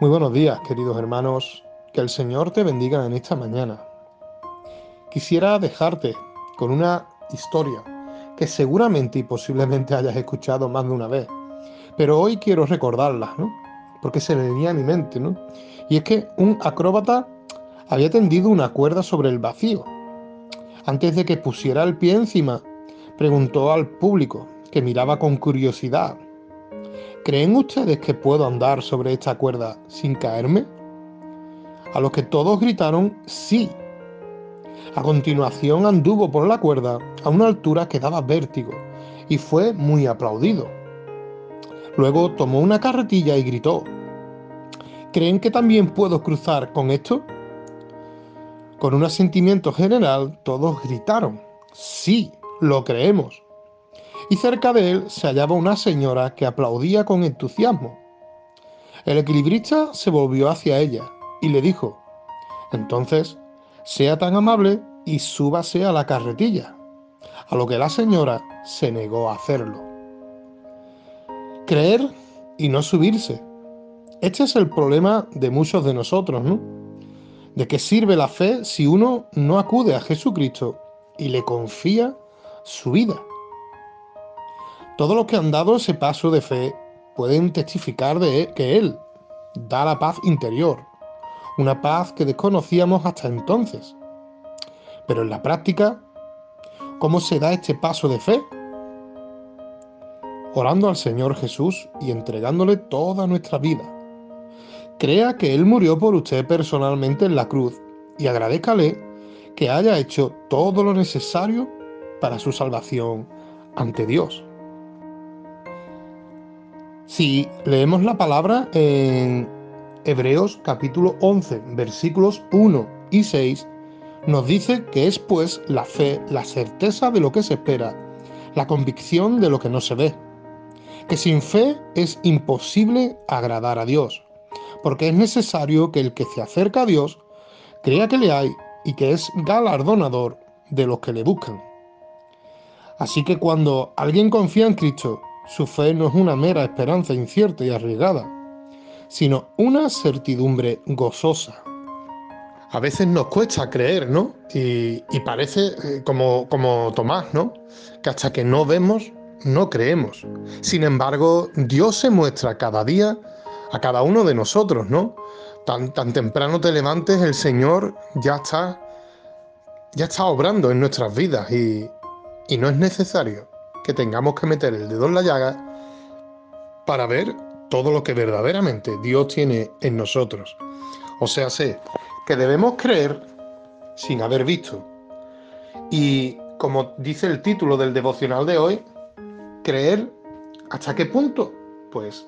Muy buenos días, queridos hermanos. Que el Señor te bendiga en esta mañana. Quisiera dejarte con una historia que seguramente y posiblemente hayas escuchado más de una vez, pero hoy quiero recordarla, ¿no? Porque se me venía a mi mente, ¿no? Y es que un acróbata había tendido una cuerda sobre el vacío. Antes de que pusiera el pie encima, preguntó al público, que miraba con curiosidad, ¿Creen ustedes que puedo andar sobre esta cuerda sin caerme? A los que todos gritaron sí. A continuación anduvo por la cuerda a una altura que daba vértigo y fue muy aplaudido. Luego tomó una carretilla y gritó, ¿creen que también puedo cruzar con esto? Con un asentimiento general todos gritaron, sí, lo creemos y cerca de él se hallaba una señora que aplaudía con entusiasmo. El equilibrista se volvió hacia ella y le dijo, entonces, sea tan amable y súbase a la carretilla, a lo que la señora se negó a hacerlo. Creer y no subirse. Este es el problema de muchos de nosotros, ¿no? ¿De qué sirve la fe si uno no acude a Jesucristo y le confía su vida? Todos los que han dado ese paso de fe pueden testificar de que Él da la paz interior, una paz que desconocíamos hasta entonces. Pero en la práctica, ¿cómo se da este paso de fe? Orando al Señor Jesús y entregándole toda nuestra vida. Crea que Él murió por usted personalmente en la cruz y agradezcale que haya hecho todo lo necesario para su salvación ante Dios. Si leemos la palabra en Hebreos capítulo 11, versículos 1 y 6, nos dice que es pues la fe, la certeza de lo que se espera, la convicción de lo que no se ve. Que sin fe es imposible agradar a Dios, porque es necesario que el que se acerca a Dios crea que le hay y que es galardonador de los que le buscan. Así que cuando alguien confía en Cristo su fe no es una mera esperanza incierta y arriesgada, sino una certidumbre gozosa. A veces nos cuesta creer, ¿no? Y, parece eh, como, como Tomás, ¿no? Que hasta que no vemos, no creemos. Sin embargo, Dios se muestra cada día a cada uno de nosotros, ¿no? Tan, tan temprano te levantes, el Señor ya está, ya está obrando en nuestras vidas y, y no es necesario que tengamos que meter el dedo en la llaga para ver todo lo que verdaderamente Dios tiene en nosotros. O sea, sé que debemos creer sin haber visto. Y como dice el título del devocional de hoy, creer hasta qué punto? Pues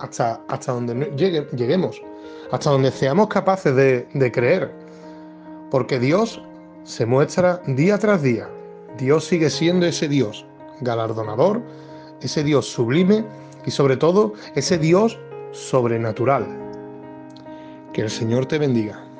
hasta, hasta donde lleguemos, hasta donde seamos capaces de, de creer. Porque Dios se muestra día tras día Dios sigue siendo ese Dios galardonador, ese Dios sublime y sobre todo ese Dios sobrenatural. Que el Señor te bendiga.